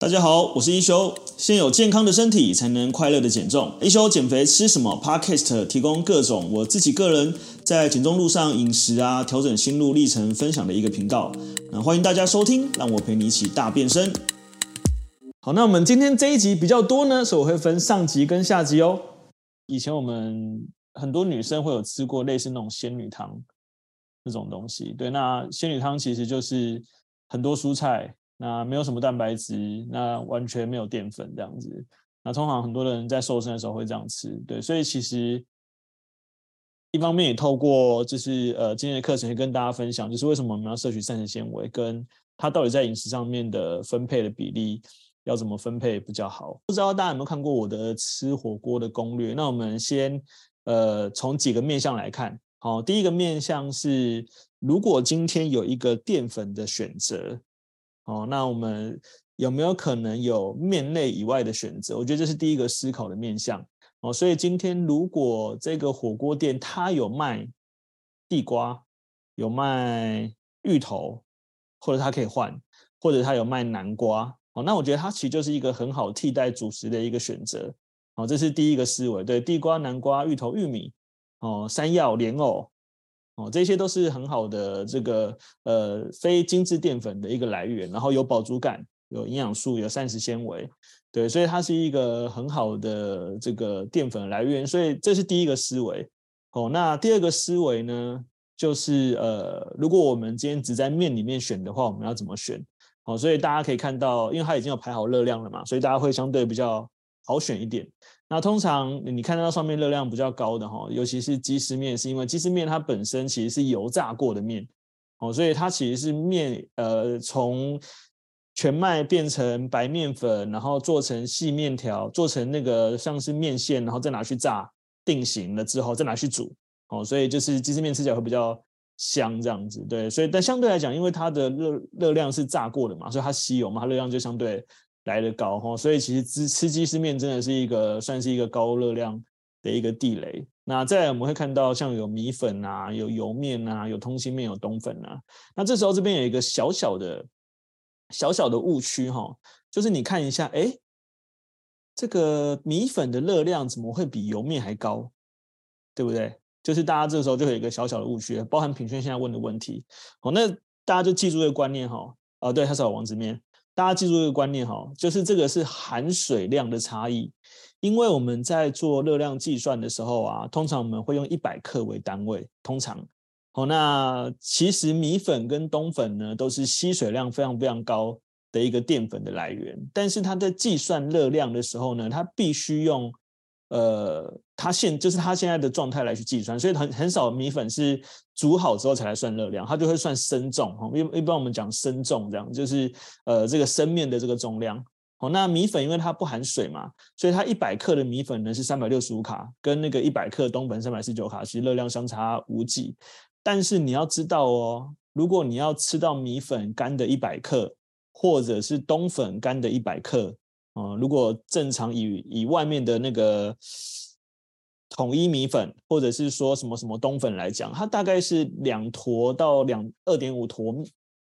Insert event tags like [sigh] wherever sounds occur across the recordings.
大家好，我是一休。先有健康的身体，才能快乐的减重。一休减肥吃什么？Podcast 提供各种我自己个人在减重路上饮食啊，调整心路历程分享的一个频道。那欢迎大家收听，让我陪你一起大变身。好，那我们今天这一集比较多呢，所以我会分上集跟下集哦。以前我们很多女生会有吃过类似那种仙女汤那种东西，对，那仙女汤其实就是很多蔬菜。那没有什么蛋白质，那完全没有淀粉这样子。那通常很多人在瘦身的时候会这样吃，对。所以其实一方面也透过就是呃今天的课程，跟大家分享，就是为什么我们要摄取膳食纤维，跟它到底在饮食上面的分配的比例要怎么分配比较好。不知道大家有没有看过我的吃火锅的攻略？那我们先呃从几个面向来看。好，第一个面向是，如果今天有一个淀粉的选择。哦，那我们有没有可能有面类以外的选择？我觉得这是第一个思考的面向。哦，所以今天如果这个火锅店它有卖地瓜，有卖芋头，或者它可以换，或者它有卖南瓜，哦，那我觉得它其实就是一个很好替代主食的一个选择。哦，这是第一个思维。对，地瓜、南瓜、芋头、玉米，哦，山药、莲藕。哦，这些都是很好的这个呃非精致淀粉的一个来源，然后有饱足感、有营养素、有膳食纤维，对，所以它是一个很好的这个淀粉来源，所以这是第一个思维。哦，那第二个思维呢，就是呃，如果我们今天只在面里面选的话，我们要怎么选？哦，所以大家可以看到，因为它已经有排好热量了嘛，所以大家会相对比较好选一点。那通常你看到上面热量比较高的哈，尤其是鸡丝面，是因为鸡丝面它本身其实是油炸过的面，哦，所以它其实是面，呃，从全麦变成白面粉，然后做成细面条，做成那个像是面线，然后再拿去炸定型了之后再拿去煮，哦，所以就是鸡丝面吃起来会比较香这样子，对，所以但相对来讲，因为它的热热量是炸过的嘛，所以它吸油嘛，它热量就相对。来得高哈，所以其实吃吃鸡丝面真的是一个算是一个高热量的一个地雷。那再来我们会看到像有米粉啊，有油面啊，有通心面，有冬粉啊。那这时候这边有一个小小的小小的误区哈，就是你看一下，哎，这个米粉的热量怎么会比油面还高？对不对？就是大家这时候就有一个小小的误区，包含品轩现在问的问题。好，那大家就记住这个观念哈。啊，对，它是有王子面。大家记住一个观念哈，就是这个是含水量的差异，因为我们在做热量计算的时候啊，通常我们会用一百克为单位，通常，好，那其实米粉跟冬粉呢，都是吸水量非常非常高的一个淀粉的来源，但是它在计算热量的时候呢，它必须用。呃，它现就是它现在的状态来去计算，所以很很少米粉是煮好之后才来算热量，它就会算生重哈。一一般我们讲生重这样，就是呃这个生面的这个重量。哦，那米粉因为它不含水嘛，所以它一百克的米粉呢是三百六十五卡，跟那个一百克冬粉三百四十九卡，其实热量相差无几。但是你要知道哦，如果你要吃到米粉干的一百克，或者是冬粉干的一百克。嗯，如果正常以以外面的那个统一米粉，或者是说什么什么冬粉来讲，它大概是两坨到两二点五坨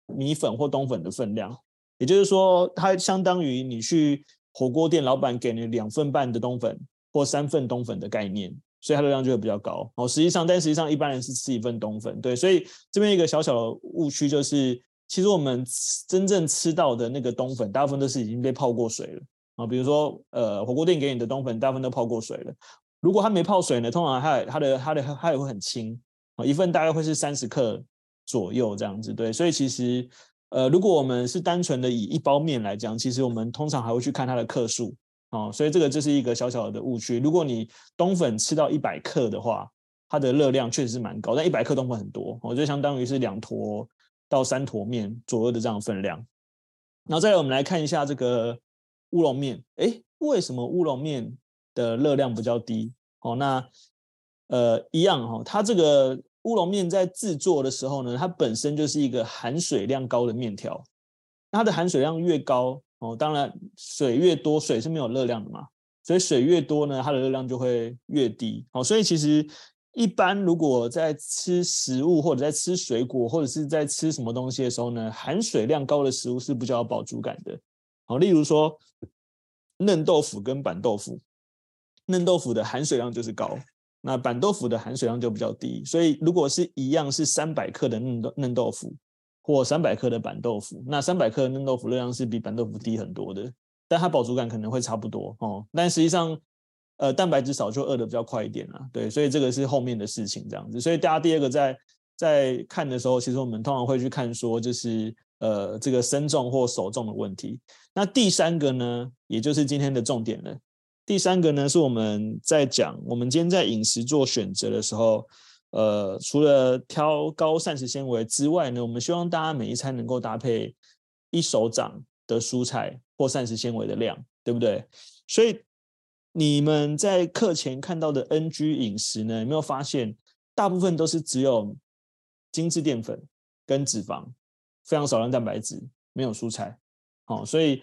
米粉或冬粉的分量，也就是说，它相当于你去火锅店，老板给你两份半的冬粉或三份冬粉的概念，所以它的量就会比较高。哦，实际上，但实际上一般人是吃一份冬粉，对，所以这边一个小小的误区就是，其实我们真正吃到的那个冬粉，大部分都是已经被泡过水了。啊，比如说，呃，火锅店给你的冬粉大部分都泡过水了。如果它没泡水呢，通常它它的它的它也会很轻啊，一份大概会是三十克左右这样子。对，所以其实，呃，如果我们是单纯的以一包面来讲，其实我们通常还会去看它的克数啊。所以这个就是一个小小的误区。如果你冬粉吃到一百克的话，它的热量确实是蛮高，但一百克冬粉很多，我觉得相当于是两坨到三坨面左右的这样的分量。然后再来，我们来看一下这个。乌龙面，哎，为什么乌龙面的热量比较低？哦，那呃一样哈、哦，它这个乌龙面在制作的时候呢，它本身就是一个含水量高的面条，它的含水量越高哦，当然水越多，水是没有热量的嘛，所以水越多呢，它的热量就会越低。哦，所以其实一般如果在吃食物或者在吃水果或者是在吃什么东西的时候呢，含水量高的食物是比较有饱足感的。好，例如说嫩豆腐跟板豆腐，嫩豆腐的含水量就是高，那板豆腐的含水量就比较低。所以如果是一样是三百克的嫩豆嫩豆腐或三百克的板豆腐，那三百克的嫩豆腐热量是比板豆腐低很多的，但它饱足感可能会差不多哦。但实际上，呃，蛋白质少就饿得比较快一点啦。对，所以这个是后面的事情这样子。所以大家第二个在在看的时候，其实我们通常会去看说就是。呃，这个生重或熟重的问题。那第三个呢，也就是今天的重点了。第三个呢，是我们在讲，我们今天在饮食做选择的时候，呃，除了挑高膳食纤维之外呢，我们希望大家每一餐能够搭配一手掌的蔬菜或膳食纤维的量，对不对？所以你们在课前看到的 NG 饮食呢，有没有发现，大部分都是只有精致淀粉跟脂肪。非常少量蛋白质，没有蔬菜，好，所以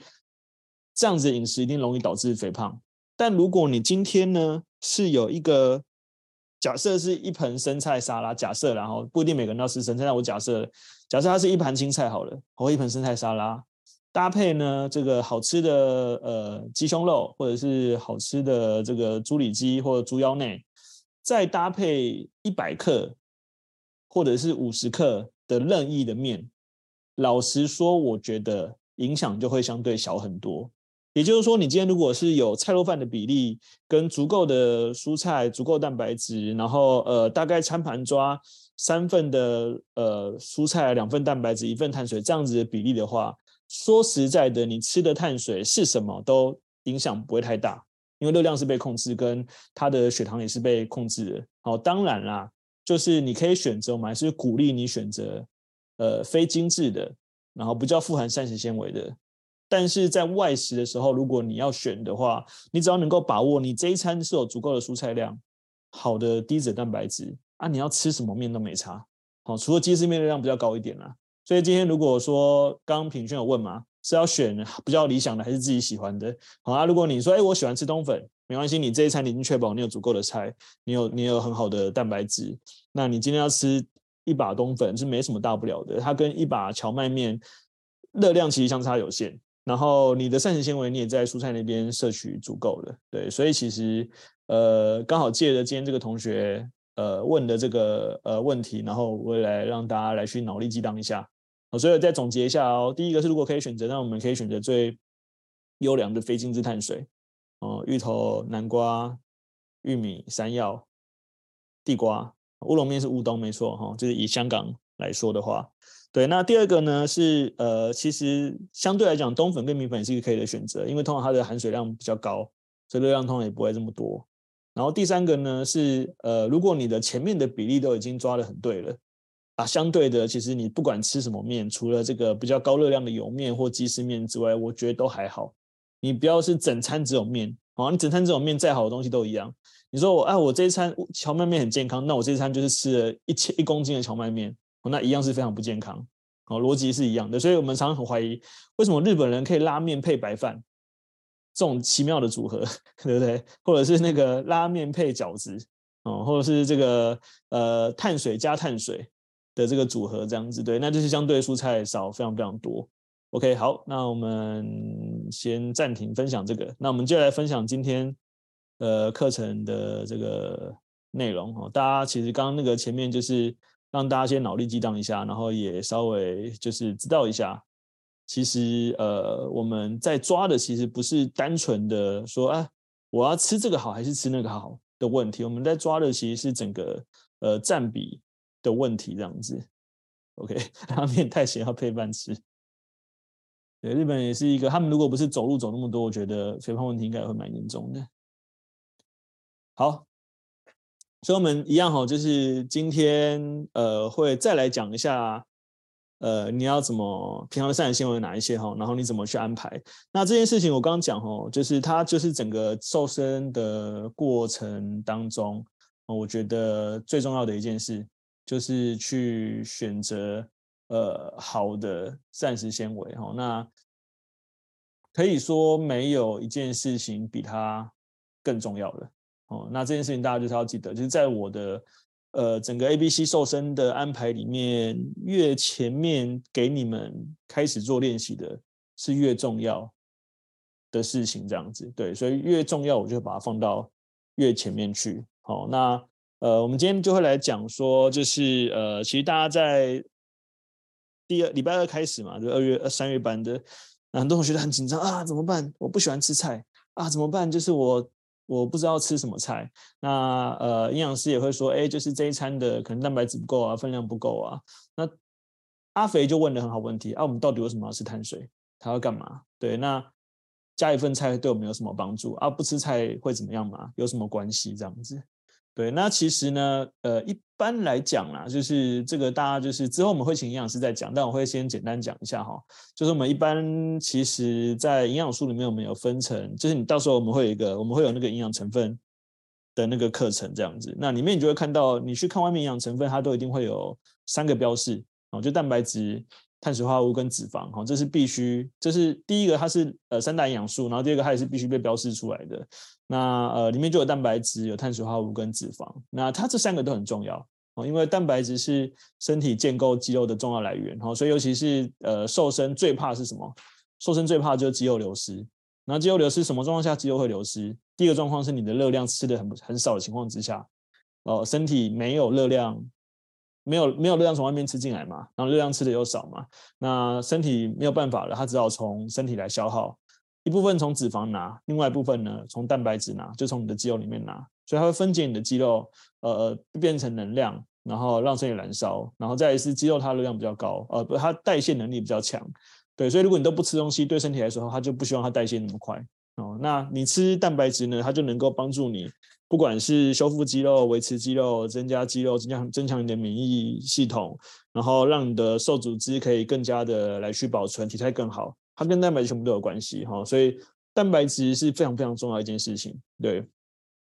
这样子的饮食一定容易导致肥胖。但如果你今天呢是有一个假设是一盆生菜沙拉，假设然后不一定每个人都要吃生菜，但我假设假设它是一盘青菜好了，或一盆生菜沙拉，搭配呢这个好吃的呃鸡胸肉，或者是好吃的这个猪里脊或者猪腰内，再搭配一百克或者是五十克的任意的面。老实说，我觉得影响就会相对小很多。也就是说，你今天如果是有菜肉饭的比例，跟足够的蔬菜、足够蛋白质，然后呃大概餐盘抓三份的呃蔬菜、两份蛋白质、一份碳水这样子的比例的话，说实在的，你吃的碳水是什么都影响不会太大，因为热量是被控制，跟它的血糖也是被控制的。好，当然啦，就是你可以选择，我们还是鼓励你选择。呃，非精致的，然后不叫富含膳食纤维的，但是在外食的时候，如果你要选的话，你只要能够把握你这一餐是有足够的蔬菜量，好的低脂蛋白质啊，你要吃什么面都没差。好，除了鸡丝面的量比较高一点啦。所以今天如果说刚刚品轩有问嘛，是要选比较理想的还是自己喜欢的？好啊，如果你说哎，我喜欢吃冬粉，没关系，你这一餐你已经确保你有足够的菜，你有你有很好的蛋白质，那你今天要吃。一把冬粉是没什么大不了的，它跟一把荞麦面热量其实相差有限。然后你的膳食纤维你也在蔬菜那边摄取足够的，对，所以其实呃刚好借着今天这个同学呃问的这个呃问题，然后我也来让大家来去脑力激荡一下。所以我再总结一下哦，第一个是如果可以选择，那我们可以选择最优良的非精致碳水哦，芋头、南瓜、玉米、山药、地瓜。乌龙面是乌冬，没错哈，就是以香港来说的话，对。那第二个呢是呃，其实相对来讲，冬粉跟米粉也是一个可以的选择，因为通常它的含水量比较高，所以热量通常也不会这么多。然后第三个呢是呃，如果你的前面的比例都已经抓得很对了啊，相对的，其实你不管吃什么面，除了这个比较高热量的油面或鸡丝面之外，我觉得都还好。你不要是整餐只有面，好，你整餐只有面，再好的东西都一样。你说我哎，我这一餐荞麦面很健康，那我这一餐就是吃了一千一公斤的荞麦面，那一样是非常不健康，哦，逻辑是一样的，所以我们常常很怀疑，为什么日本人可以拉面配白饭这种奇妙的组合，[laughs] 对不对？或者是那个拉面配饺子，哦，或者是这个呃碳水加碳水的这个组合这样子，对，那就是相对蔬菜少非常非常多。OK，好，那我们先暂停分享这个，那我们就来分享今天。呃，课程的这个内容哦，大家其实刚刚那个前面就是让大家先脑力激荡一下，然后也稍微就是知道一下，其实呃我们在抓的其实不是单纯的说啊我要吃这个好还是吃那个好的问题，我们在抓的其实是整个呃占比的问题这样子。OK，[laughs] 拉面太咸要配饭吃。对，日本也是一个，他们如果不是走路走那么多，我觉得肥胖问题应该会蛮严重的。好，所以我们一样哈，就是今天呃会再来讲一下，呃你要怎么平常的膳食纤维哪一些哈，然后你怎么去安排。那这件事情我刚刚讲哈，就是它就是整个瘦身的过程当中，我觉得最重要的一件事就是去选择呃好的膳食纤维哈。那可以说没有一件事情比它更重要的。哦，那这件事情大家就是要记得，就是在我的呃整个 ABC 瘦身的安排里面，越前面给你们开始做练习的是越重要，的事情这样子。对，所以越重要，我就把它放到越前面去。好，那呃，我们今天就会来讲说，就是呃，其实大家在第二礼拜二开始嘛，就二月二三月班的，很多同学都很紧张啊，怎么办？我不喜欢吃菜啊，怎么办？就是我。我不知道吃什么菜，那呃，营养师也会说，哎，就是这一餐的可能蛋白质不够啊，分量不够啊。那阿肥就问了很好问题啊，我们到底为什么要吃碳水？他要干嘛？对，那加一份菜对我们有什么帮助啊？不吃菜会怎么样嘛？有什么关系？这样子。对，那其实呢，呃，一般来讲啦，就是这个大家就是之后我们会请营养师再讲，但我会先简单讲一下哈。就是我们一般其实，在营养素里面我们有分成，就是你到时候我们会有一个，我们会有那个营养成分的那个课程这样子。那里面你就会看到，你去看外面营养成分，它都一定会有三个标示哦，就蛋白质、碳水化合物跟脂肪哈，这是必须，这是第一个，它是呃三大营养素，然后第二个它也是必须被标示出来的。那呃，里面就有蛋白质、有碳水化合物跟脂肪。那它这三个都很重要哦，因为蛋白质是身体建构肌肉的重要来源哈，所以尤其是呃瘦身最怕是什么？瘦身最怕就是肌肉流失。那肌肉流失什么状况下肌肉会流失？第一个状况是你的热量吃的很很少的情况之下，哦，身体没有热量，没有没有热量从外面吃进来嘛，然后热量吃的又少嘛，那身体没有办法了，它只好从身体来消耗。一部分从脂肪拿，另外一部分呢从蛋白质拿，就从你的肌肉里面拿，所以它会分解你的肌肉，呃，变成能量，然后让身体燃烧，然后再来是肌肉它热量比较高，呃，不，它代谢能力比较强，对，所以如果你都不吃东西，对身体来说，它就不希望它代谢那么快哦。那你吃蛋白质呢，它就能够帮助你，不管是修复肌肉、维持肌肉、增加肌肉、增强增强你的免疫系统，然后让你的瘦组织可以更加的来去保存体态更好。它跟蛋白质全部都有关系哈，所以蛋白质是非常非常重要一件事情。对，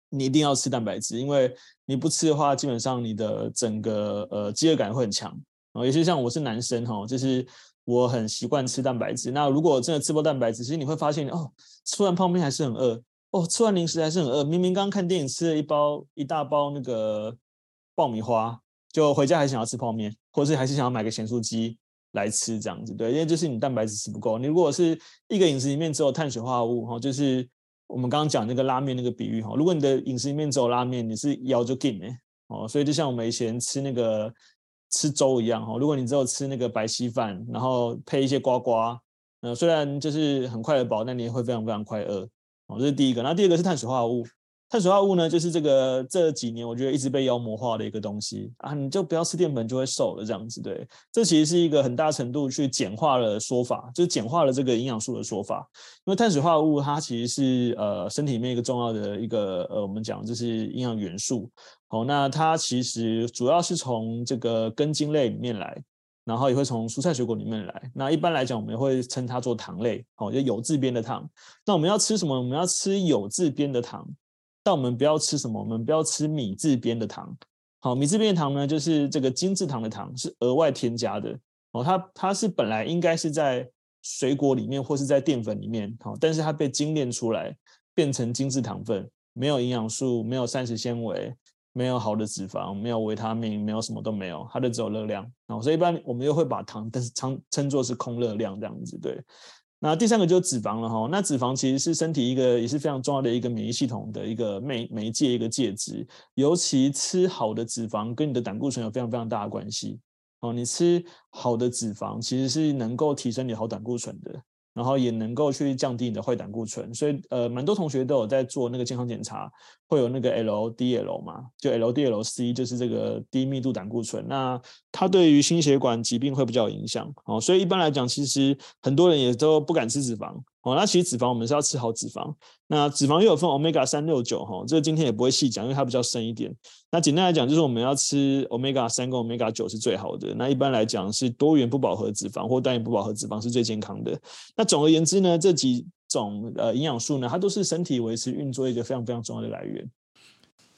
你一定要吃蛋白质，因为你不吃的话，基本上你的整个呃饥饿感会很强。啊，尤其像我是男生哈，就是我很习惯吃蛋白质。那如果真的吃不到蛋白质，其实你会发现哦，吃完泡面还是很饿，哦，吃完零食还是很饿。明明刚看电影吃了一包一大包那个爆米花，就回家还想要吃泡面，或者是还是想要买个咸酥鸡。来吃这样子，对，因为就是你蛋白质吃不够。你如果是一个饮食里面只有碳水化合物哈，就是我们刚刚讲那个拉面那个比喻哈，如果你的饮食里面只有拉面，你是腰就紧哎哦，所以就像我们以前吃那个吃粥一样哈，如果你只有吃那个白稀饭，然后配一些瓜瓜，呃，虽然就是很快的饱，但你也会非常非常快饿哦，这是第一个。那第二个是碳水化合物。碳水化合物呢，就是这个这几年我觉得一直被妖魔化的一个东西啊，你就不要吃淀粉就会瘦了这样子，对，这其实是一个很大程度去简化了说法，就是简化了这个营养素的说法。因为碳水化合物它其实是呃身体里面一个重要的一个呃我们讲就是营养元素，好，那它其实主要是从这个根茎类里面来，然后也会从蔬菜水果里面来。那一般来讲，我们会称它做糖类，哦，就有字边的糖。那我们要吃什么？我们要吃有字边的糖。但我们不要吃什么？我们不要吃米字边的糖。好，米字边的糖呢，就是这个精制糖的糖，是额外添加的。哦，它它是本来应该是在水果里面或是在淀粉里面，好，但是它被精炼出来变成精制糖分，没有营养素，没有膳食纤维，没有好的脂肪，没有维他命，没有什么都没有，它的只有热量。哦，所以一般我们又会把糖但是称称作是空热量这样子，对。那第三个就是脂肪了哈，那脂肪其实是身体一个也是非常重要的一个免疫系统的一个媒媒介一个介质，尤其吃好的脂肪跟你的胆固醇有非常非常大的关系哦，你吃好的脂肪其实是能够提升你好胆固醇的。然后也能够去降低你的坏胆固醇，所以呃，蛮多同学都有在做那个健康检查，会有那个 LDL 嘛，就 LDL-C 就是这个低密度胆固醇，那它对于心血管疾病会比较有影响哦，所以一般来讲，其实很多人也都不敢吃脂肪。哦，那其实脂肪我们是要吃好脂肪。那脂肪又有分 omega 三六九哈，这个今天也不会细讲，因为它比较深一点。那简单来讲，就是我们要吃 omega 三跟 omega 九是最好的。那一般来讲是多元不饱和脂肪或单元不饱和脂肪是最健康的。那总而言之呢，这几种呃营养素呢，它都是身体维持运作一个非常非常重要的来源。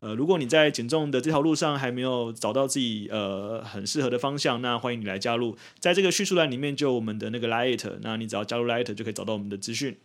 呃，如果你在减重的这条路上还没有找到自己呃很适合的方向，那欢迎你来加入，在这个叙述栏里面就有我们的那个 Light，那你只要加入 Light 就可以找到我们的资讯。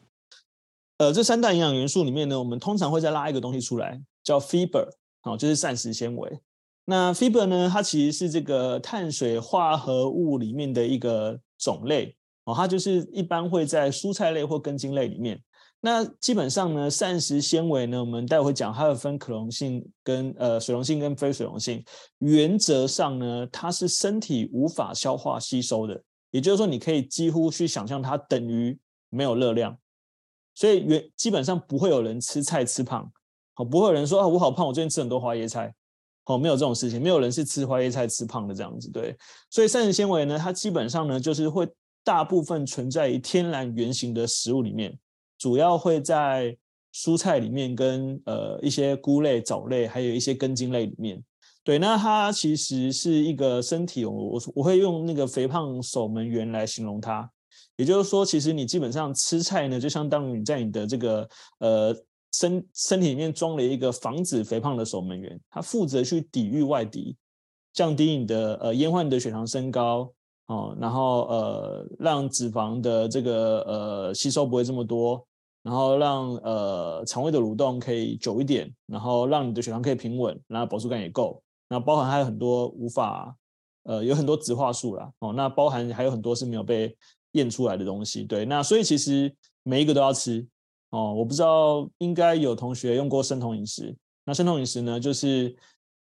呃，这三大营养元素里面呢，我们通常会再拉一个东西出来，叫 Fiber，哦，就是膳食纤维。那 Fiber 呢，它其实是这个碳水化合物里面的一个种类，哦，它就是一般会在蔬菜类或根茎类里面。那基本上呢，膳食纤维呢，我们待会讲，它有分可溶性跟呃水溶性跟非水溶性。原则上呢，它是身体无法消化吸收的，也就是说，你可以几乎去想象它等于没有热量。所以原基本上不会有人吃菜吃胖，好，不会有人说啊我好胖，我最近吃很多花椰菜，好，没有这种事情，没有人是吃花椰菜吃胖的这样子，对。所以膳食纤维呢，它基本上呢，就是会大部分存在于天然原型的食物里面。主要会在蔬菜里面，跟呃一些菇类、藻类，还有一些根茎类里面。对，那它其实是一个身体，我我我会用那个肥胖守门员来形容它。也就是说，其实你基本上吃菜呢，就相当于你在你的这个呃身身体里面装了一个防止肥胖的守门员，它负责去抵御外敌，降低你的呃延缓你的血糖升高。哦，然后呃，让脂肪的这个呃吸收不会这么多，然后让呃肠胃的蠕动可以久一点，然后让你的血糖可以平稳，然后饱足感也够。那包含还有很多无法呃有很多植化素啦，哦，那包含还有很多是没有被验出来的东西。对，那所以其实每一个都要吃哦。我不知道应该有同学用过生酮饮食，那生酮饮食呢就是。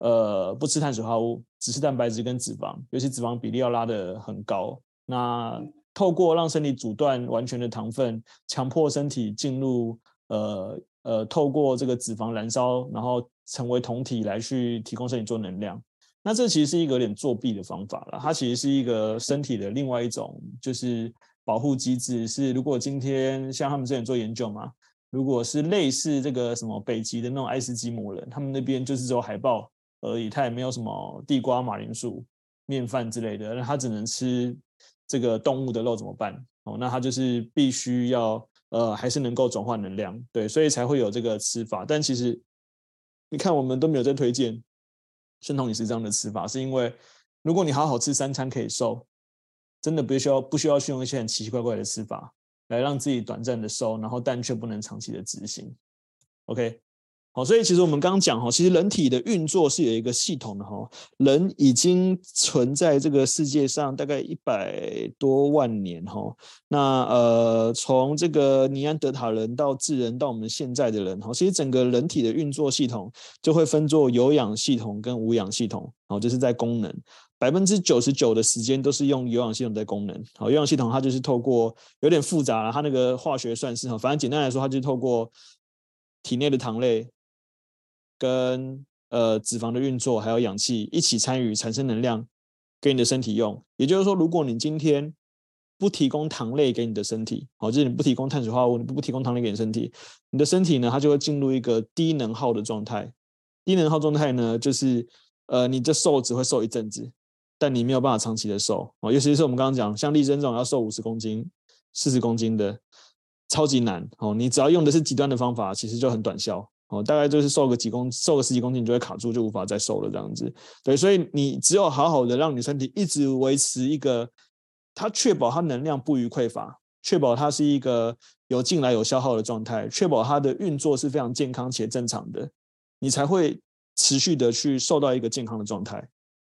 呃，不吃碳水化合物，只吃蛋白质跟脂肪，尤其脂肪比例要拉得很高。那透过让身体阻断完全的糖分，强迫身体进入呃呃，透过这个脂肪燃烧，然后成为酮体来去提供身体做能量。那这其实是一个有点作弊的方法了。它其实是一个身体的另外一种就是保护机制。是如果今天像他们之前做研究嘛，如果是类似这个什么北极的那种爱斯基摩人，他们那边就是只有海豹。而已，他也没有什么地瓜、马铃薯、面饭之类的，那他只能吃这个动物的肉怎么办？哦，那他就是必须要呃，还是能够转化能量，对，所以才会有这个吃法。但其实你看，我们都没有在推荐生酮饮食这样的吃法，是因为如果你好好吃三餐可以瘦，真的不需要不需要去用一些很奇奇怪怪的吃法来让自己短暂的瘦，然后但却不能长期的执行。OK。好，所以其实我们刚刚讲哈，其实人体的运作是有一个系统的哈。人已经存在这个世界上大概一百多万年哈。那呃，从这个尼安德塔人到智人到我们现在的人哈，其实整个人体的运作系统就会分作有氧系统跟无氧系统。好，就是在功能百分之九十九的时间都是用有氧系统在功能。好，有氧系统它就是透过有点复杂了，它那个化学算式哈，反正简单来说，它就是透过体内的糖类。跟呃脂肪的运作，还有氧气一起参与产生能量给你的身体用。也就是说，如果你今天不提供糖类给你的身体，哦，就是你不提供碳水化合物，你不提供糖类给你身体，你的身体呢，它就会进入一个低能耗的状态。低能耗状态呢，就是呃你这瘦只会瘦一阵子，但你没有办法长期的瘦。哦，尤其是我们刚刚讲，像立珍这种要瘦五十公斤、四十公斤的，超级难。哦，你只要用的是极端的方法，其实就很短效。哦，大概就是瘦个几公，瘦个十几公斤，你就会卡住，就无法再瘦了这样子。对，所以你只有好好的让你身体一直维持一个，它确保它能量不虞匮乏，确保它是一个有进来有消耗的状态，确保它的运作是非常健康且正常的，你才会持续的去瘦到一个健康的状态。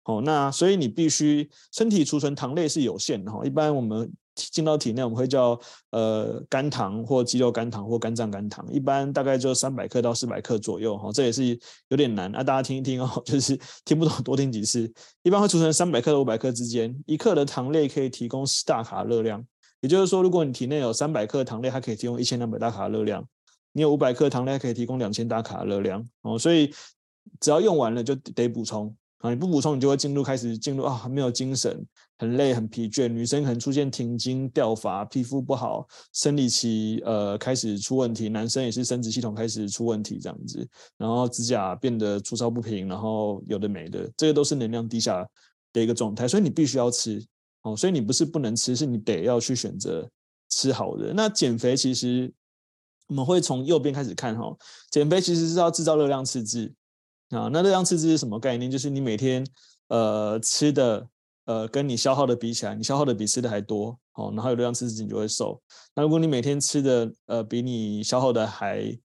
哦，那所以你必须身体储存糖类是有限的哈，一般我们。进到体内，我们会叫呃肝糖或肌肉肝糖或肝脏肝糖，一般大概就三百克到四百克左右哈，这也是有点难啊，大家听一听哦，[laughs] 就是听不懂多听几次。一般会储存三百克到五百克之间，一克的糖类可以提供十大卡热量，也就是说，如果你体内有三百克糖类，它可以提供一千两百大卡热量；你有五百克糖类，可以提供两千大卡热量哦，所以只要用完了就得补充你不补充，你就会进入开始进入啊，没有精神，很累，很疲倦。女生可能出现停经、掉发、皮肤不好、生理期呃开始出问题，男生也是生殖系统开始出问题这样子，然后指甲变得粗糙不平，然后有的没的，这个都是能量低下的一个状态，所以你必须要吃哦，所以你不是不能吃，是你得要去选择吃好的。那减肥其实我们会从右边开始看哈，减肥其实是要制造热量赤字。啊，那热量赤字是什么概念？就是你每天呃吃的呃跟你消耗的比起来，你消耗的比吃的还多，哦，然后有热量赤字你就会瘦。那如果你每天吃的呃比你消耗的还，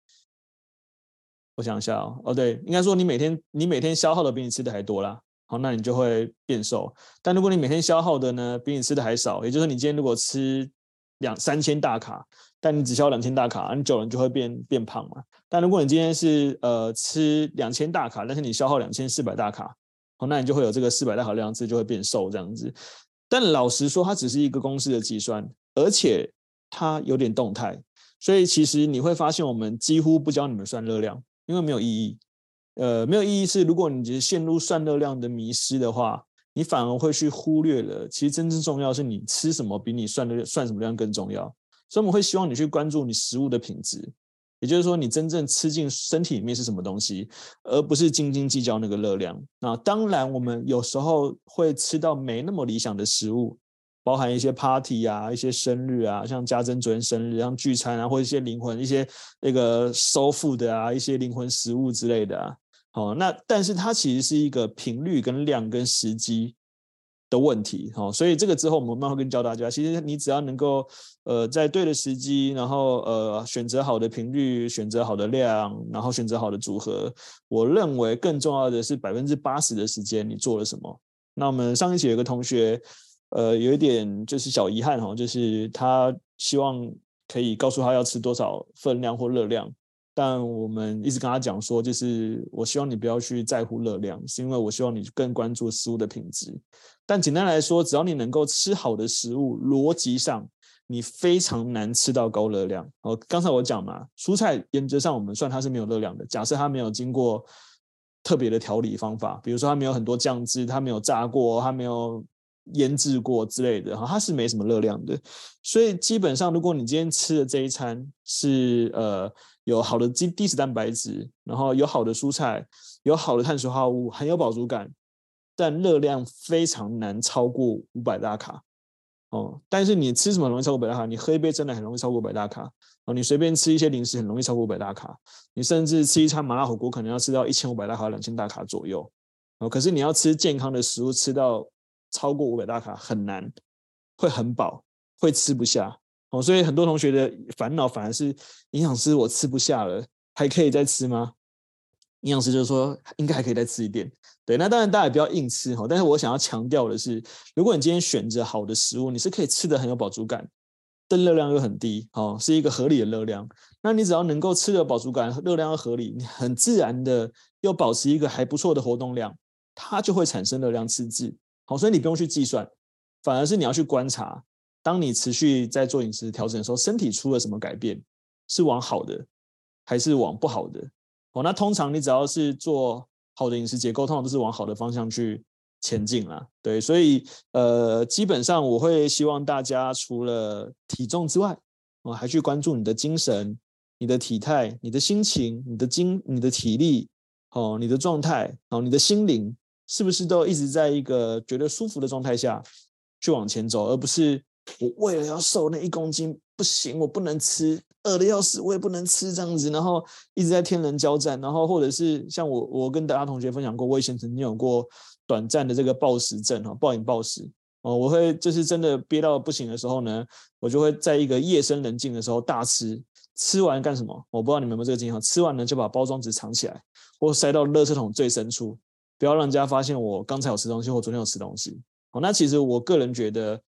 我想一下哦，哦对，应该说你每天你每天消耗的比你吃的还多啦，好，那你就会变瘦。但如果你每天消耗的呢比你吃的还少，也就是你今天如果吃两三千大卡。但你只消两千大卡，你久了你就会变变胖嘛。但如果你今天是呃吃两千大卡，但是你消耗两千四百大卡，哦，那你就会有这个四百大卡量次就会变瘦这样子。但老实说，它只是一个公式的计算，而且它有点动态，所以其实你会发现我们几乎不教你们算热量，因为没有意义。呃，没有意义是如果你只是陷入算热量的迷失的话，你反而会去忽略了，其实真正重要是你吃什么比你算的算什么量更重要。所以我们会希望你去关注你食物的品质，也就是说你真正吃进身体里面是什么东西，而不是斤斤计较那个热量。那当然，我们有时候会吃到没那么理想的食物，包含一些 party 啊、一些生日啊，像家珍昨天生日，像聚餐啊，或一些灵魂、一些那个 soul food 啊、一些灵魂食物之类的啊。好，那但是它其实是一个频率跟量跟时机的问题，好，所以这个之后我们慢慢跟教大家。其实你只要能够，呃，在对的时机，然后呃，选择好的频率，选择好的量，然后选择好的组合。我认为更重要的是百分之八十的时间你做了什么。那我们上一期有个同学，呃，有一点就是小遗憾哈，就是他希望可以告诉他要吃多少分量或热量。但我们一直跟他讲说，就是我希望你不要去在乎热量，是因为我希望你更关注食物的品质。但简单来说，只要你能够吃好的食物，逻辑上你非常难吃到高热量。哦，刚才我讲嘛，蔬菜原则上我们算它是没有热量的。假设它没有经过特别的调理方法，比如说它没有很多酱汁，它没有炸过，它没有腌制过之类的，哈，它是没什么热量的。所以基本上，如果你今天吃的这一餐是呃。有好的低低脂蛋白质，然后有好的蔬菜，有好的碳水化合物，很有饱足感，但热量非常难超过五百大卡哦。但是你吃什么容易超过五百大卡？你喝一杯真奶很容易超过五百大卡哦。你随便吃一些零食很容易超过五百大卡。你甚至吃一餐麻辣火锅可能要吃到一千五百大卡、两千大卡左右哦。可是你要吃健康的食物，吃到超过五百大卡很难，会很饱，会吃不下。哦，所以很多同学的烦恼反而是营养师，我吃不下了，还可以再吃吗？营养师就是说应该还可以再吃一点。对，那当然大家也不要硬吃哈。但是我想要强调的是，如果你今天选择好的食物，你是可以吃得很有饱足感，但热量又很低，哦，是一个合理的热量。那你只要能够吃得饱足感，热量又合理，你很自然的又保持一个还不错的活动量，它就会产生热量赤字。好，所以你不用去计算，反而是你要去观察。当你持续在做饮食调整的时候，身体出了什么改变？是往好的，还是往不好的？哦，那通常你只要是做好的饮食结构，通常都是往好的方向去前进啦。对，所以呃，基本上我会希望大家除了体重之外，哦，还去关注你的精神、你的体态、你的心情、你的精、你的体力，哦，你的状态，哦，你的心灵，是不是都一直在一个觉得舒服的状态下去往前走，而不是。我为了要瘦那一公斤不行，我不能吃，饿得要死，我也不能吃这样子，然后一直在天人交战，然后或者是像我，我跟大家同学分享过，我以前曾经有过短暂的这个暴食症哈，暴饮暴食哦，我会就是真的憋到不行的时候呢，我就会在一个夜深人静的时候大吃，吃完干什么？我不知道你们有没有这个经验，吃完呢就把包装纸藏起来，或塞到垃圾桶最深处，不要让人家发现我刚才有吃东西或昨天有吃东西。哦，那其实我个人觉得。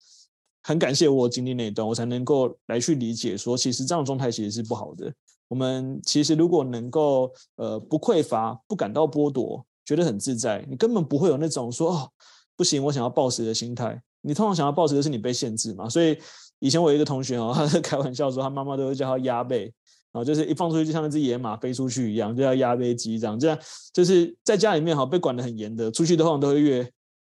很感谢我经历那一段，我才能够来去理解说，其实这样的状态其实是不好的。我们其实如果能够呃不匮乏，不感到剥夺，觉得很自在，你根本不会有那种说哦不行，我想要暴食的心态。你通常想要暴食的是你被限制嘛。所以以前我一个同学哦，[laughs] 他在开玩笑说他妈妈都会叫他压背，啊，就是一放出去就像那只野马飞出去一样，就叫压背机这样，这样就是在家里面哈被管得很严的，出去的话都会越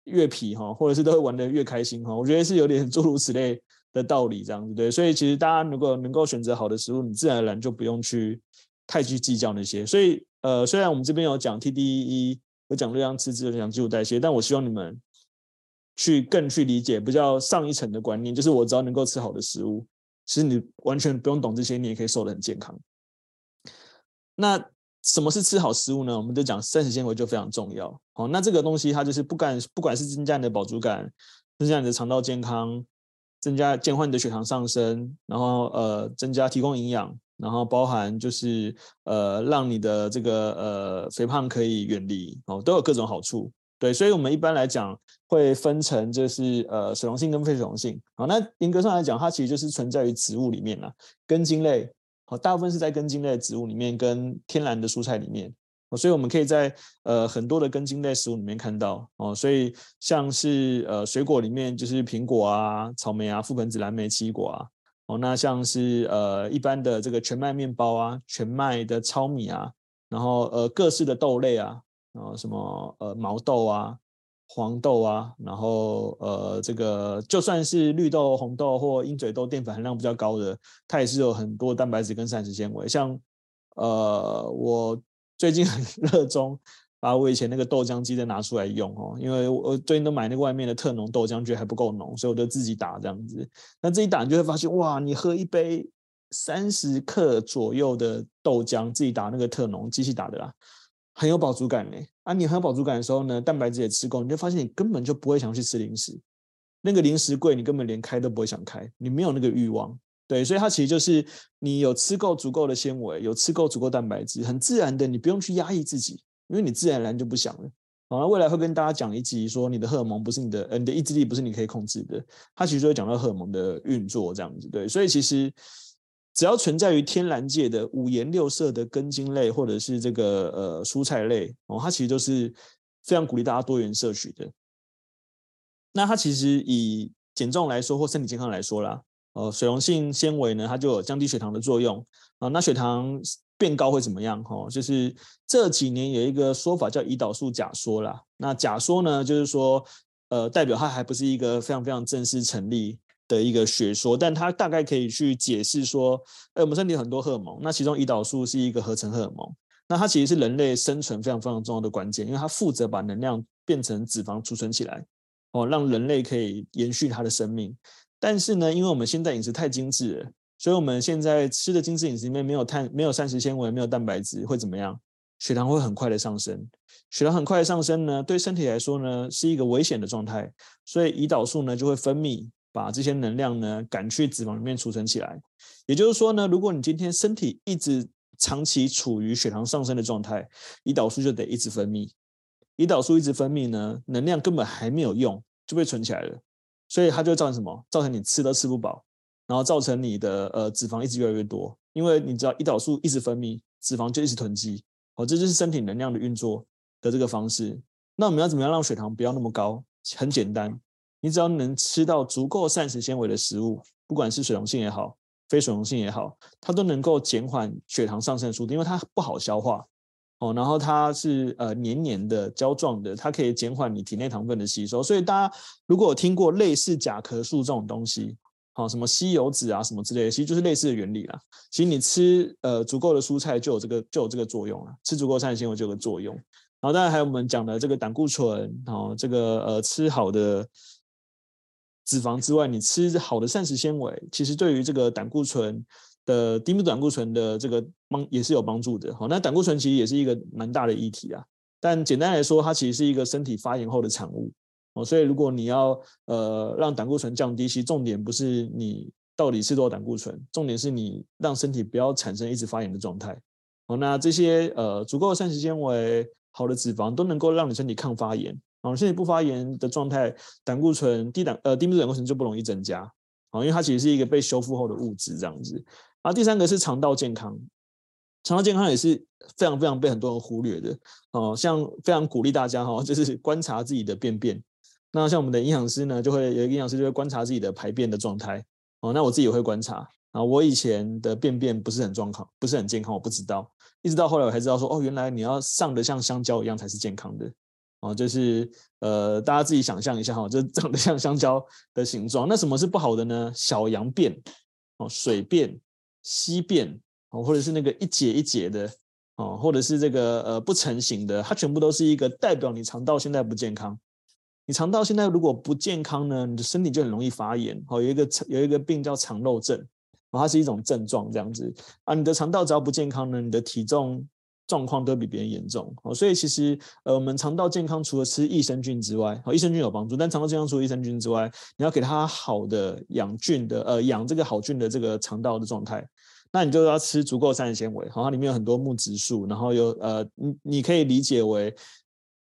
越皮哈，或者是都会玩得越开心哈。我觉得是有点 [laughs] 诸如此类的道理这样子对，所以其实大家如果能够选择好的食物，你自然而然就不用去太去计较那些。所以呃，虽然我们这边有讲 TDEE，有讲热量赤字，有讲基础代谢，但我希望你们去更去理解比较上一层的观念，就是我只要能够吃好的食物。其实你完全不用懂这些，你也可以瘦得很健康。那什么是吃好食物呢？我们就讲膳食纤维就非常重要。好，那这个东西它就是不管不管是增加你的饱足感，增加你的肠道健康，增加减缓你的血糖上升，然后呃增加提供营养，然后包含就是呃让你的这个呃肥胖可以远离哦，都有各种好处。对，所以我们一般来讲会分成就是呃水溶性跟非水溶性。好，那严格上来讲，它其实就是存在于植物里面啦，根茎类。好，大部分是在根茎类植物里面跟天然的蔬菜里面。所以我们可以在呃很多的根茎类食物里面看到哦。所以像是呃水果里面就是苹果啊、草莓啊、覆盆子、蓝莓、奇异果啊。哦，那像是呃一般的这个全麦面包啊、全麦的糙米啊，然后呃各式的豆类啊。然后什么呃毛豆啊、黄豆啊，然后呃这个就算是绿豆、红豆或鹰嘴豆，淀粉含量比较高的，它也是有很多蛋白质跟膳食纤维。像呃我最近很 [laughs] 热衷把我以前那个豆浆机再拿出来用哦，因为我最近都买那个外面的特浓豆浆，觉得还不够浓，所以我就自己打这样子。那自己打你就会发现哇，你喝一杯三十克左右的豆浆，自己打那个特浓机器打的啦。很有饱足感呢，啊，你很有饱足感的时候呢，蛋白质也吃够，你就发现你根本就不会想去吃零食，那个零食柜你根本连开都不会想开，你没有那个欲望，对，所以它其实就是你有吃够足够的纤维，有吃够足够蛋白质，很自然的，你不用去压抑自己，因为你自然而然就不想了。好，那未来会跟大家讲一集，说你的荷尔蒙不是你的，呃，你的意志力不是你可以控制的，它其实就会讲到荷尔蒙的运作这样子，对，所以其实。只要存在于天然界的五颜六色的根茎类或者是这个呃蔬菜类哦，它其实都是非常鼓励大家多元摄取的。那它其实以减重来说或身体健康来说啦，呃，水溶性纤维呢，它就有降低血糖的作用啊。那血糖变高会怎么样？哈，就是这几年有一个说法叫胰岛素假说啦。那假说呢，就是说呃，代表它还不是一个非常非常正式成立的一个学说，但它大概可以去解释说，哎，我们身体很多荷尔蒙，那其中胰岛素是一个合成荷尔蒙，那它其实是人类生存非常非常重要的关键，因为它负责把能量变成脂肪储存起来，哦，让人类可以延续它的生命。但是呢，因为我们现在饮食太精致了，所以我们现在吃的精致饮食里面没有碳、没有膳食纤维、没有蛋白质，会怎么样？血糖会很快的上升，血糖很快的上升呢，对身体来说呢是一个危险的状态，所以胰岛素呢就会分泌。把这些能量呢赶去脂肪里面储存起来，也就是说呢，如果你今天身体一直长期处于血糖上升的状态，胰岛素就得一直分泌，胰岛素一直分泌呢，能量根本还没有用就被存起来了，所以它就造成什么？造成你吃都吃不饱，然后造成你的呃脂肪一直越来越多，因为你知道胰岛素一直分泌，脂肪就一直囤积，哦，这就是身体能量的运作的这个方式。那我们要怎么样让血糖不要那么高？很简单。你只要能吃到足够膳食纤维的食物，不管是水溶性也好，非水溶性也好，它都能够减缓血糖上升速度，因为它不好消化哦。然后它是呃黏黏的、胶状的，它可以减缓你体内糖分的吸收。所以大家如果有听过类似甲壳素这种东西，好，什么吸油脂啊什么之类的，其实就是类似的原理啦。其实你吃呃足够的蔬菜就有这个就有这个作用了，吃足够膳食纤维就有个作用。然后当然还有我们讲的这个胆固醇，哦，这个呃吃好的。脂肪之外，你吃好的膳食纤维，其实对于这个胆固醇的低密度胆固醇的这个帮也是有帮助的。好，那胆固醇其实也是一个蛮大的议题啊。但简单来说，它其实是一个身体发炎后的产物。哦，所以如果你要呃让胆固醇降低，其实重点不是你到底吃多少胆固醇，重点是你让身体不要产生一直发炎的状态。哦，那这些呃足够的膳食纤维、好的脂肪都能够让你身体抗发炎。哦，身体不发炎的状态，胆固醇低胆呃低密度胆固醇就不容易增加。哦，因为它其实是一个被修复后的物质这样子。然后第三个是肠道健康，肠道健康也是非常非常被很多人忽略的。哦，像非常鼓励大家哈，就是观察自己的便便。那像我们的营养师呢，就会有一个营养师就会观察自己的排便的状态。哦，那我自己也会观察。啊，我以前的便便不是很状况，不是很健康，我不知道，一直到后来我才知道说，哦，原来你要上的像香蕉一样才是健康的，哦，就是呃，大家自己想象一下哈，就长得像香蕉的形状，那什么是不好的呢？小羊便，哦，水便、稀便，哦，或者是那个一节一节的，哦，或者是这个呃不成形的，它全部都是一个代表你肠道现在不健康。你肠道现在如果不健康呢，你的身体就很容易发炎。哦，有一个有一个病叫肠漏症，它是一种症状这样子啊。你的肠道只要不健康呢，你的体重状况都比别人严重。哦，所以其实呃，我们肠道健康除了吃益生菌之外，哦，益生菌有帮助，但肠道健康除了益生菌之外，你要给它好的养菌的呃养这个好菌的这个肠道的状态，那你就要吃足够膳食纤维。好，它里面有很多木质素，然后有呃你你可以理解为。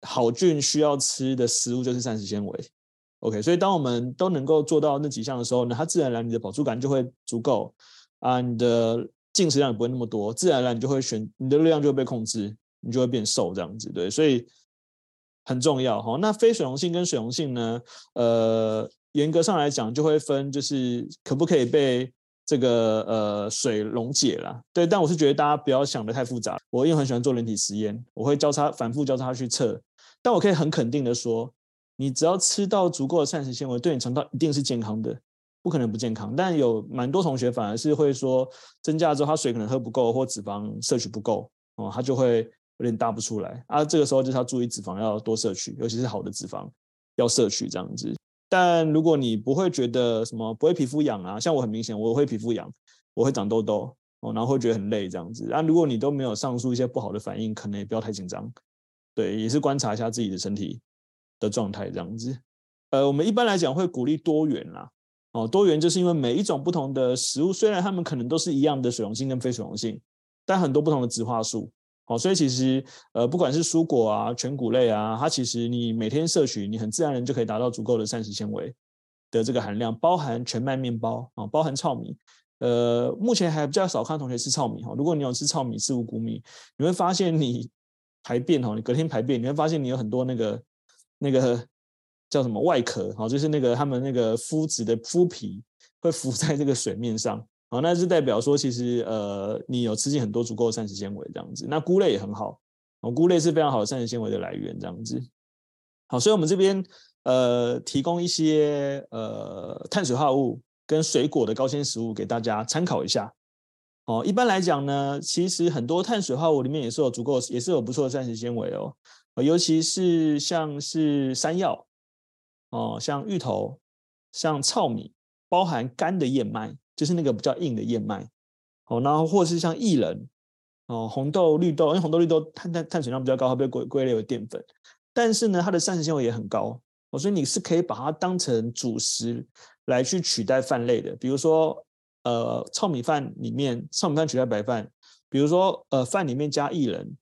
好菌需要吃的食物就是膳食纤维，OK，所以当我们都能够做到那几项的时候，呢它自然而然你的饱足感就会足够啊，你的进食量也不会那么多，自然而然你就会选你的热量就会被控制，你就会变瘦这样子，对，所以很重要哈。那非水溶性跟水溶性呢？呃，严格上来讲就会分，就是可不可以被这个呃水溶解啦，对，但我是觉得大家不要想的太复杂，我因为很喜欢做人体实验，我会交叉反复交叉去测。但我可以很肯定的说，你只要吃到足够的膳食纤维，对你肠道一定是健康的，不可能不健康。但有蛮多同学反而是会说，增加之后他水可能喝不够，或脂肪摄取不够，哦，他就会有点大不出来啊。这个时候就是要注意脂肪要多摄取，尤其是好的脂肪要摄取这样子。但如果你不会觉得什么不会皮肤痒啊，像我很明显我会皮肤痒，我会长痘痘哦，然后会觉得很累这样子。啊，如果你都没有上述一些不好的反应，可能也不要太紧张。对，也是观察一下自己的身体的状态这样子。呃，我们一般来讲会鼓励多元啦。哦，多元就是因为每一种不同的食物，虽然它们可能都是一样的水溶性跟非水溶性，但很多不同的植化素。哦，所以其实呃，不管是蔬果啊、全谷类啊，它其实你每天摄取，你很自然人就可以达到足够的膳食纤维的这个含量，包含全麦面包啊，包含糙米。呃，目前还比较少看同学吃糙米哈。如果你有吃糙米、吃五谷米，你会发现你。排便哈，你隔天排便，你会发现你有很多那个那个叫什么外壳好，就是那个他们那个麸质的麸皮会浮在这个水面上，好，那是代表说其实呃你有吃进很多足够的膳食纤维这样子。那菇类也很好，哦，菇类是非常好的膳食纤维的来源这样子。好，所以我们这边呃提供一些呃碳水化合物跟水果的高纤食物给大家参考一下。哦，一般来讲呢，其实很多碳水化合物里面也是有足够，也是有不错的膳食纤维哦。尤其是像是山药，哦，像芋头，像糙米，包含干的燕麦，就是那个比较硬的燕麦。哦，然后或是像薏仁，哦，红豆、绿豆，因为红豆、绿豆碳碳碳水量比较高，它被归归类为淀粉。但是呢，它的膳食纤维也很高，哦，所以你是可以把它当成主食来去取代饭类的，比如说。呃，糙米饭里面，糙米饭取代白饭，比如说，呃，饭里面加薏仁，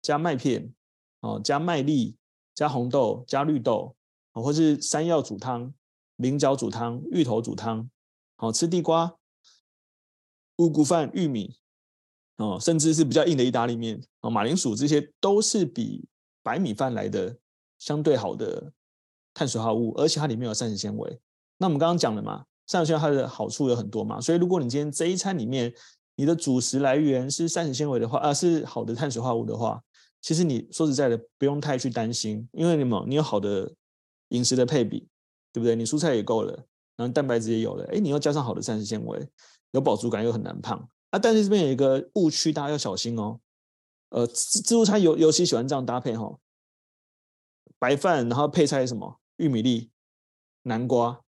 加麦片，哦，加麦粒，加红豆，加绿豆，哦，或是山药煮汤、菱角煮汤、芋头煮汤，好，吃地瓜、五谷饭、玉米，哦，甚至是比较硬的意大利面，哦，马铃薯，这些都是比白米饭来的相对好的碳水化合物，而且它里面有膳食纤维。那我们刚刚讲了嘛？膳食纤维它的好处有很多嘛，所以如果你今天这一餐里面你的主食来源是膳食纤维的话，啊，是好的碳水化合物的话，其实你说实在的不用太去担心，因为你们你有好的饮食的配比，对不对？你蔬菜也够了，然后蛋白质也有了，哎，你又加上好的膳食纤维，有饱足感又很难胖啊。但是这边有一个误区，大家要小心哦。呃，自自助餐尤尤其喜欢这样搭配哈、哦，白饭然后配菜什么玉米粒、南瓜。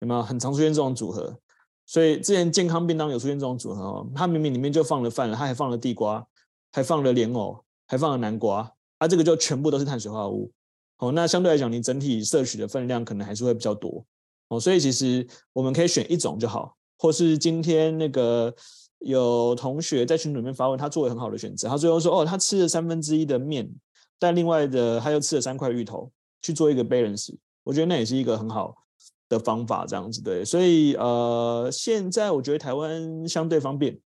有没有很常出现这种组合？所以之前健康便当有出现这种组合哦，它明明里面就放了饭了，它还放了地瓜，还放了莲藕，还放了南瓜，啊，这个就全部都是碳水化合物。哦，那相对来讲，你整体摄取的分量可能还是会比较多哦。所以其实我们可以选一种就好，或是今天那个有同学在群里面发问，他做了很好的选择，他最后说哦，他吃了三分之一的面，但另外的他又吃了三块芋头，去做一个 balance，我觉得那也是一个很好的方法这样子对，所以呃，现在我觉得台湾相对方便，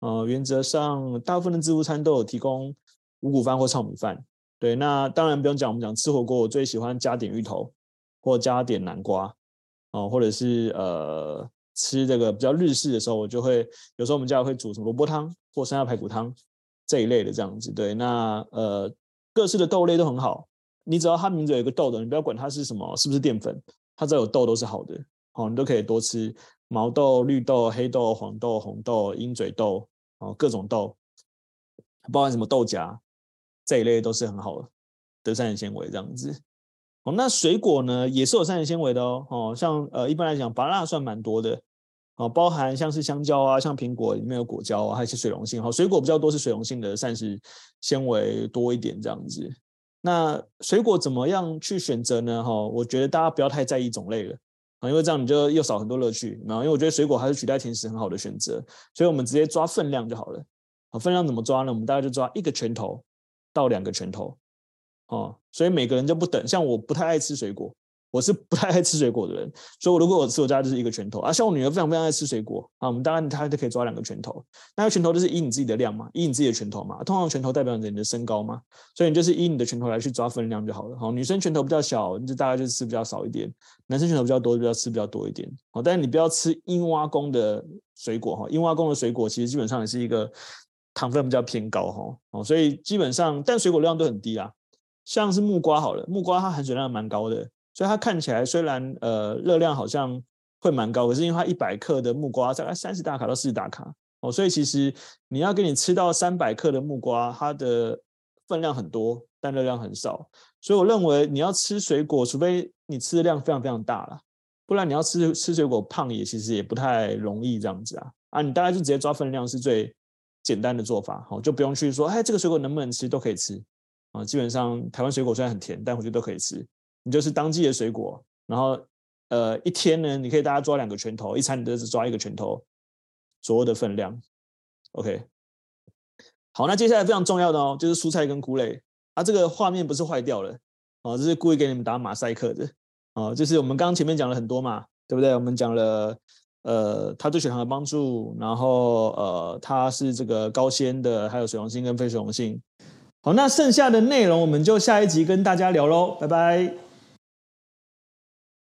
呃，原则上大部分的自助餐都有提供五谷饭或糙米饭，对，那当然不用讲，我们讲吃火锅，我最喜欢加点芋头或加点南瓜，哦、或者是呃吃这个比较日式的时候，我就会有时候我们家会煮什么萝卜汤或山药排骨汤这一类的这样子。对，那呃各式的豆类都很好，你只要它名字有一个豆的，你不要管它是什么，是不是淀粉，它只要有豆都是好的。好，你都可以多吃毛豆、绿豆、黑豆、黄豆、红豆、鹰嘴豆，哦，各种豆，包含什么豆荚这一类都是很好的膳食纤维这样子。哦，那水果呢也是有膳食纤维的哦。哦，像呃一般来讲，芭乐算蛮多的。哦，包含像是香蕉啊，像苹果里面有果胶啊，还有一些水溶性。好，水果比较多是水溶性的膳食纤维多一点这样子。那水果怎么样去选择呢？哈，我觉得大家不要太在意种类了啊，因为这样你就又少很多乐趣。然后，因为我觉得水果还是取代甜食很好的选择，所以我们直接抓分量就好了。啊，分量怎么抓呢？我们大概就抓一个拳头到两个拳头。哦，所以每个人就不等，像我不太爱吃水果，我是不太爱吃水果的人，所以我如果我吃我家就是一个拳头啊。像我女儿非常非常爱吃水果啊，我们当然她就可以抓两个拳头，那个拳头就是以你自己的量嘛，以你自己的拳头嘛，通常拳头代表着你的身高嘛，所以你就是以你的拳头来去抓分量就好了。好，女生拳头比较小，你就大概就吃比较少一点；男生拳头比较多，就要吃比较多一点。好，但是你不要吃樱花公的水果哈，樱花公的水果其实基本上也是一个糖分比较偏高哈，哦，所以基本上但水果量都很低啊。像是木瓜好了，木瓜它含水量蛮高的，所以它看起来虽然呃热量好像会蛮高，可是因为它一百克的木瓜大概三十大卡到四十大卡哦，所以其实你要给你吃到三百克的木瓜，它的分量很多，但热量很少。所以我认为你要吃水果，除非你吃的量非常非常大了，不然你要吃吃水果胖也其实也不太容易这样子啊啊！你大概就直接抓分量是最简单的做法，好，就不用去说哎这个水果能不能吃，都可以吃。啊，基本上台湾水果虽然很甜，但我觉得都可以吃。你就是当季的水果，然后呃一天呢，你可以大家抓两个拳头，一餐你都是抓一个拳头左右的分量。OK，好，那接下来非常重要的哦，就是蔬菜跟菇类。啊，这个画面不是坏掉了，哦，这是故意给你们打马赛克的。哦，就是我们刚刚前面讲了很多嘛，对不对？我们讲了呃，它对血糖的帮助，然后呃，它是这个高纤的，还有水溶性跟非水溶性。好，那剩下的内容我们就下一集跟大家聊喽，拜拜。